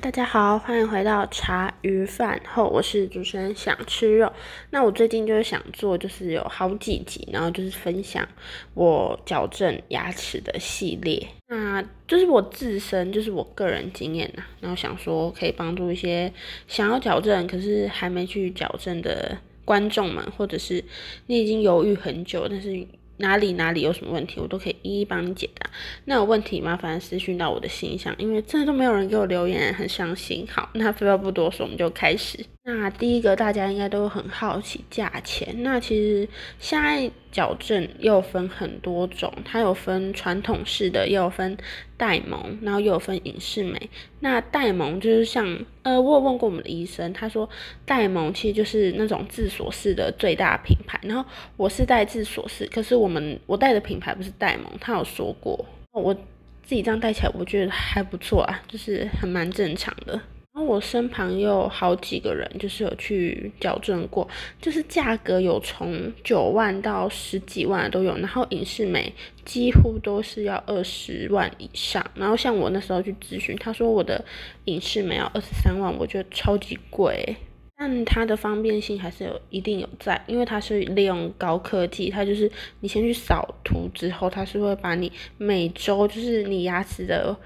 大家好，欢迎回到茶余饭后，我是主持人想吃肉。那我最近就是想做，就是有好几集，然后就是分享我矫正牙齿的系列。那就是我自身，就是我个人经验呐，然后想说可以帮助一些想要矫正可是还没去矫正的观众们，或者是你已经犹豫很久，但是。哪里哪里有什么问题，我都可以一一帮你解答。那有问题麻烦私讯到我的信箱，因为真的都没有人给我留言，很伤心。好，那废话不多说，我们就开始。那第一个大家应该都很好奇价钱。那其实现在矫正又分很多种，它有分传统式的，也有分戴蒙，然后又有分隐适美。那戴蒙就是像，呃，我有问过我们的医生，他说戴蒙其实就是那种自锁式的最大品牌。然后我是戴自锁式，可是我们我戴的品牌不是戴蒙，他有说过，我自己这样戴起来我觉得还不错啊，就是很蛮正常的。我身旁也有好几个人，就是有去矫正过，就是价格有从九万到十几万都有，然后影视美几乎都是要二十万以上。然后像我那时候去咨询，他说我的影视美要二十三万，我觉得超级贵，但它的方便性还是有一定有在，因为它是利用高科技，它就是你先去扫图之后，它是会把你每周就是你牙齿的。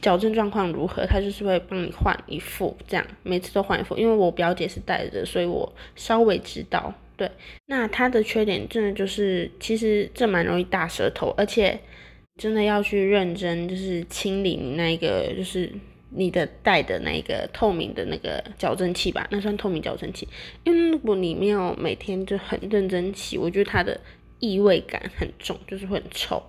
矫正状况如何？他就是会帮你换一副，这样每次都换一副。因为我表姐是戴着，所以我稍微知道。对，那它的缺点真的就是，其实这蛮容易大舌头，而且真的要去认真，就是清理你那个，就是你的戴的那个透明的那个矫正器吧，那算透明矫正器。因为如果你没有每天就很认真洗，我觉得它的异味感很重，就是会很臭。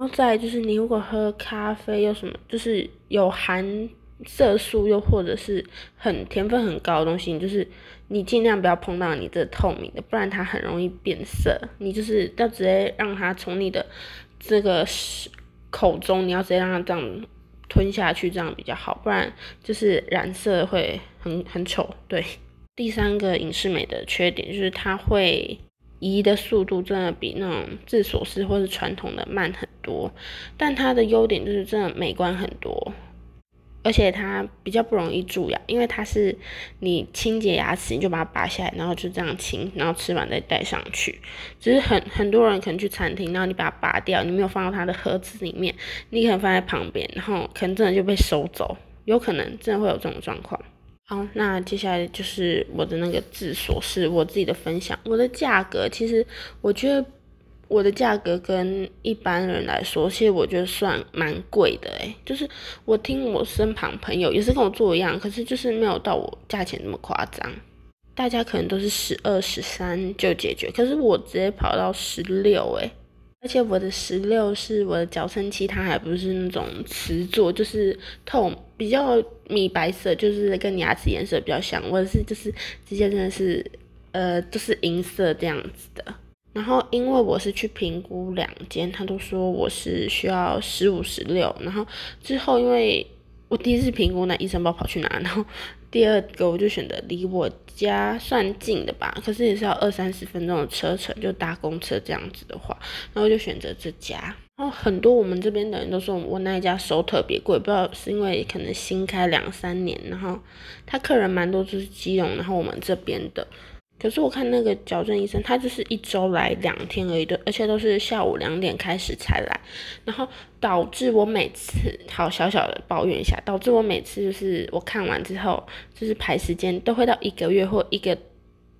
然后再就是，你如果喝咖啡又什么，就是有含色素又或者是很甜分很高的东西，你就是你尽量不要碰到你这透明的，不然它很容易变色。你就是要直接让它从你的这个口中，你要直接让它这样吞下去，这样比较好，不然就是染色会很很丑。对，第三个影视美的缺点就是它会。移的速度真的比那种自锁式或是传统的慢很多，但它的优点就是真的美观很多，而且它比较不容易蛀牙，因为它是你清洁牙齿你就把它拔下来，然后就这样清，然后吃完再戴上去。只是很很多人可能去餐厅，然后你把它拔掉，你没有放到它的盒子里面，你可能放在旁边，然后可能真的就被收走，有可能真的会有这种状况。好，那接下来就是我的那个自锁是我自己的分享。我的价格其实，我觉得我的价格跟一般人来说，其实我觉得算蛮贵的诶，就是我听我身旁朋友也是跟我做一样，可是就是没有到我价钱那么夸张。大家可能都是十二、十三就解决，可是我直接跑到十六诶。而且我的十六是我的矫正器，它还不是那种瓷做，就是透比较米白色，就是跟牙齿颜色比较像。我是就是直接真的是，呃，都是银色这样子的。然后因为我是去评估两间，他都说我是需要十五、十六。然后之后因为我第一次评估，那医生不知道跑去哪，然后。第二个我就选择离我家算近的吧，可是也是要二三十分钟的车程，就搭公车这样子的话，然后就选择这家。然后很多我们这边的人都说我那一家收特别贵，不知道是因为可能新开两三年，然后他客人蛮多就是基隆，然后我们这边的。可是我看那个矫正医生，他就是一周来两天而已的，而且都是下午两点开始才来，然后导致我每次好小小的抱怨一下，导致我每次就是我看完之后，就是排时间都会到一个月或一个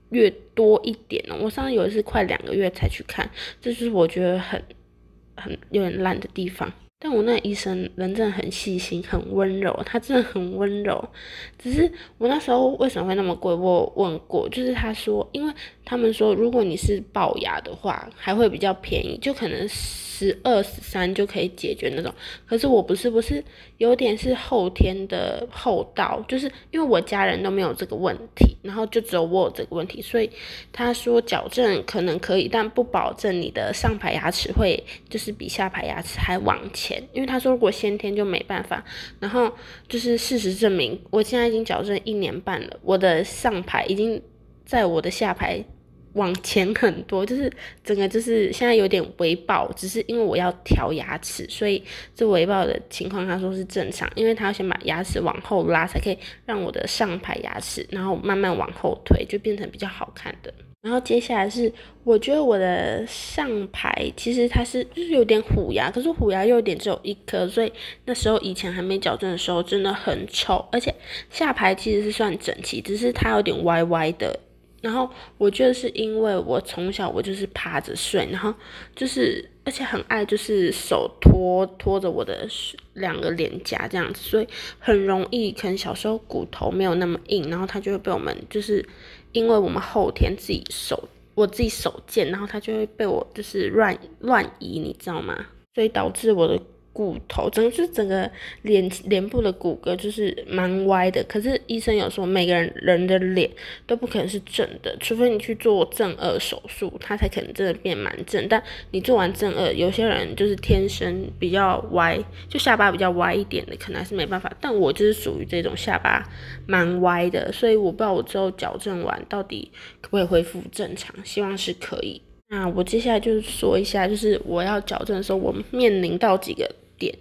月多一点哦。我上次有一次快两个月才去看，这就是我觉得很很有点烂的地方。但我那医生人真的很细心，很温柔，他真的很温柔。只是我那时候为什么会那么贵？我问过，就是他说，因为他们说如果你是龅牙的话，还会比较便宜，就可能十二十三就可以解决那种。可是我不是，不是有点是后天的后道，就是因为我家人都没有这个问题，然后就只有我有这个问题，所以他说矫正可能可以，但不保证你的上排牙齿会就是比下排牙齿还往前。因为他说如果先天就没办法，然后就是事实证明，我现在已经矫正一年半了，我的上排已经在我的下排往前很多，就是整个就是现在有点微爆，只是因为我要调牙齿，所以这微爆的情况他说是正常，因为他要先把牙齿往后拉，才可以让我的上排牙齿，然后慢慢往后推，就变成比较好看的。然后接下来是，我觉得我的上排其实它是就是有点虎牙，可是虎牙又有点只有一颗，所以那时候以前还没矫正的时候真的很丑，而且下排其实是算整齐，只是它有点歪歪的。然后我觉得是因为我从小我就是趴着睡，然后就是而且很爱就是手托托着我的两个脸颊这样子，所以很容易可能小时候骨头没有那么硬，然后它就会被我们就是因为我们后天自己手我自己手贱，然后它就会被我就是乱乱移，你知道吗？所以导致我的。骨头整个就是整个脸脸部的骨骼就是蛮歪的，可是医生有说每个人人的脸都不可能是正的，除非你去做正颚手术，它才可能真的变蛮正。但你做完正颚，有些人就是天生比较歪，就下巴比较歪一点的，可能还是没办法。但我就是属于这种下巴蛮歪的，所以我不知道我之后矫正完到底可不可以恢复正常，希望是可以。那我接下来就是说一下，就是我要矫正的时候，我面临到几个点。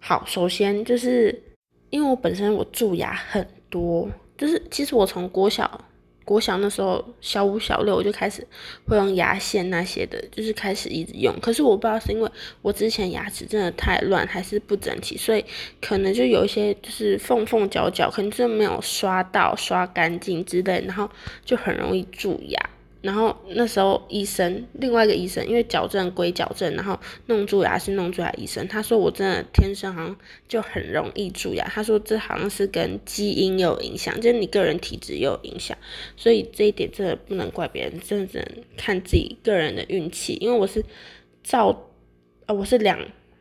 好，首先就是因为我本身我蛀牙很多，就是其实我从国小国小那时候小五小六我就开始会用牙线那些的，就是开始一直用。可是我不知道是因为我之前牙齿真的太乱还是不整齐，所以可能就有一些就是缝缝角角，可能真的没有刷到刷干净之类，然后就很容易蛀牙。然后那时候医生，另外一个医生，因为矫正归矫正，然后弄蛀牙是弄蛀牙医生，他说我真的天生好像就很容易蛀牙，他说这好像是跟基因有影响，就是你个人体质也有影响，所以这一点真的不能怪别人，真的只能看自己个人的运气。因为我是照，呃，我是两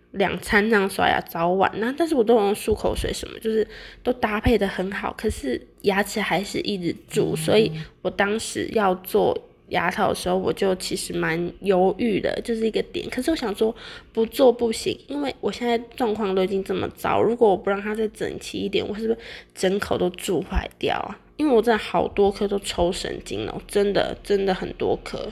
两餐这样刷牙，早晚，那但是我都用漱口水什么，就是都搭配的很好，可是牙齿还是一直蛀，所以我当时要做。牙套的时候，我就其实蛮犹豫的，就是一个点。可是我想说，不做不行，因为我现在状况都已经这么糟，如果我不让它再整齐一点，我是不是整口都蛀坏掉啊？因为我真的好多颗都抽神经了，真的真的很多颗，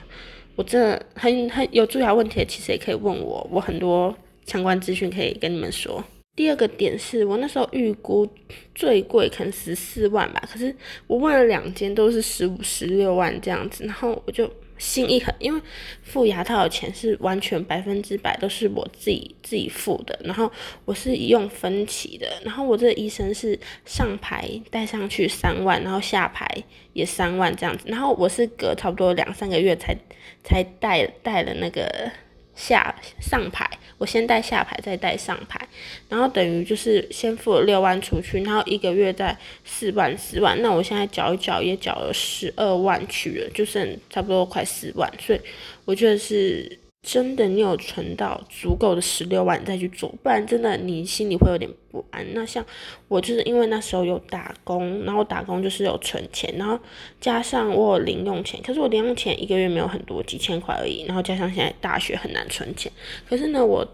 我真的很很有蛀牙问题，其实也可以问我，我很多相关资讯可以跟你们说。第二个点是我那时候预估最贵可能十四万吧，可是我问了两间都是十五、十六万这样子，然后我就心一狠，因为付牙套的钱是完全百分之百都是我自己自己付的，然后我是用分期的，然后我这医生是上排带上去三万，然后下排也三万这样子，然后我是隔差不多两三个月才才戴戴了那个。下上牌，我先带下牌，再带上牌，然后等于就是先付了六万出去，然后一个月再四万四万，那我现在缴一缴也缴了十二万去了，就剩差不多快四万，所以我觉得是。真的，你有存到足够的十六万再去做，不然真的你心里会有点不安。那像我就是因为那时候有打工，然后打工就是有存钱，然后加上我有零用钱，可是我零用钱一个月没有很多，几千块而已。然后加上现在大学很难存钱，可是呢，我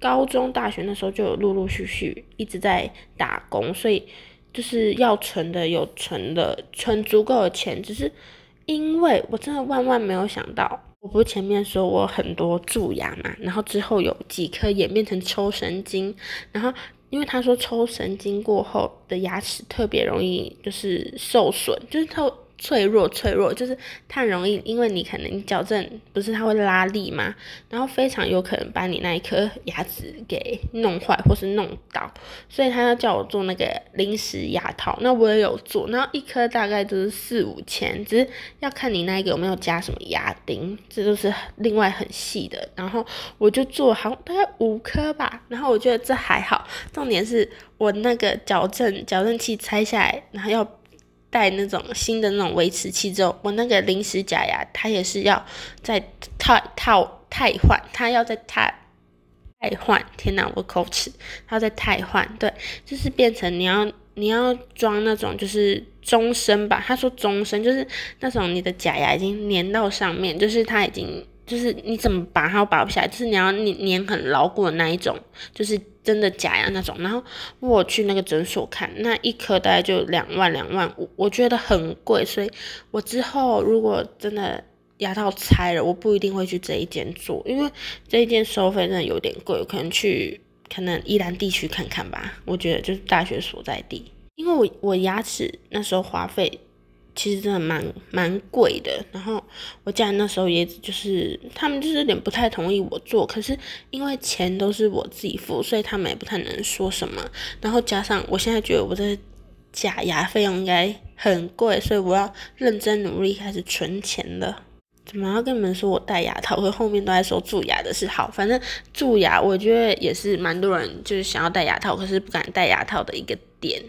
高中、大学那时候就有陆陆续续一直在打工，所以就是要存的有存的，存足够的钱，只是因为我真的万万没有想到。我不是前面说我很多蛀牙嘛，然后之后有几颗演变成抽神经，然后因为他说抽神经过后的牙齿特别容易就是受损，就是它。脆弱，脆弱就是太容易，因为你可能矫正不是它会拉力嘛，然后非常有可能把你那一颗牙齿给弄坏或是弄倒，所以他要叫我做那个临时牙套，那我也有做，然后一颗大概就是四五千，只是要看你那一个有没有加什么牙钉，这都是另外很细的，然后我就做好大概五颗吧，然后我觉得这还好，重点是我那个矫正矫正器拆下来，然后要。带那种新的那种维持器之后，我那个临时假牙它也是要再套套汰换，它要再汰汰换。天哪，我口齿，它要再汰换，对，就是变成你要你要装那种就是终身吧。他说终身就是那种你的假牙已经粘到上面，就是它已经。就是你怎么拔它拔不下来，就是你要粘粘很牢固的那一种，就是真的假牙那种。然后我去那个诊所看，那一颗大概就两万两万五，我觉得很贵。所以我之后如果真的牙套拆了，我不一定会去这一间做，因为这一间收费真的有点贵，可能去可能宜兰地区看看吧。我觉得就是大学所在地，因为我我牙齿那时候花费。其实真的蛮蛮贵的，然后我家人那时候也就是他们就是有点不太同意我做，可是因为钱都是我自己付，所以他们也不太能说什么。然后加上我现在觉得我的假牙费用应该很贵，所以我要认真努力开始存钱了。怎么要跟你们说我戴牙套？我后面都在说蛀牙的事。好，反正蛀牙我觉得也是蛮多人就是想要戴牙套，可是不敢戴牙套的一个点。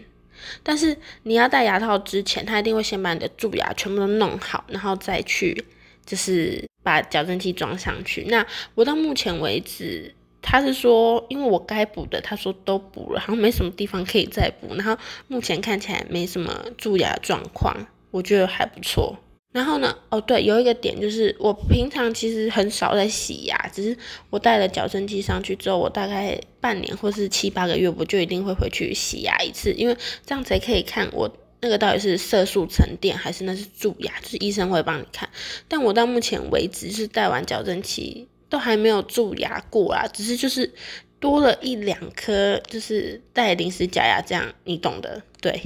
但是你要戴牙套之前，他一定会先把你的蛀牙全部都弄好，然后再去就是把矫正器装上去。那我到目前为止，他是说，因为我该补的，他说都补了，好像没什么地方可以再补，然后目前看起来没什么蛀牙状况，我觉得还不错。然后呢？哦，对，有一个点就是，我平常其实很少在洗牙，只是我带了矫正器上去之后，我大概半年或是七八个月，我就一定会回去洗牙一次，因为这样才可以看我那个到底是色素沉淀还是那是蛀牙，就是医生会帮你看。但我到目前为止是戴完矫正器都还没有蛀牙过啊，只是就是多了一两颗，就是戴临时假牙这样，你懂的。对，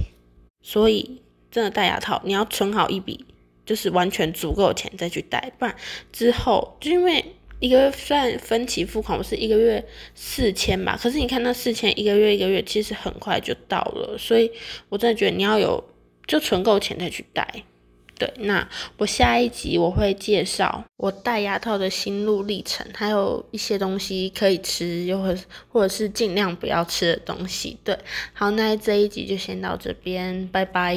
所以真的戴牙套，你要存好一笔。就是完全足够钱再去贷，不然之后就因为一个月算分期付款，我是一个月四千吧。可是你看那四千一个月一个月，其实很快就到了，所以我真的觉得你要有就存够钱再去贷。对，那我下一集我会介绍我戴牙套的心路历程，还有一些东西可以吃，又或或者是尽量不要吃的东西。对，好，那这一集就先到这边，拜拜。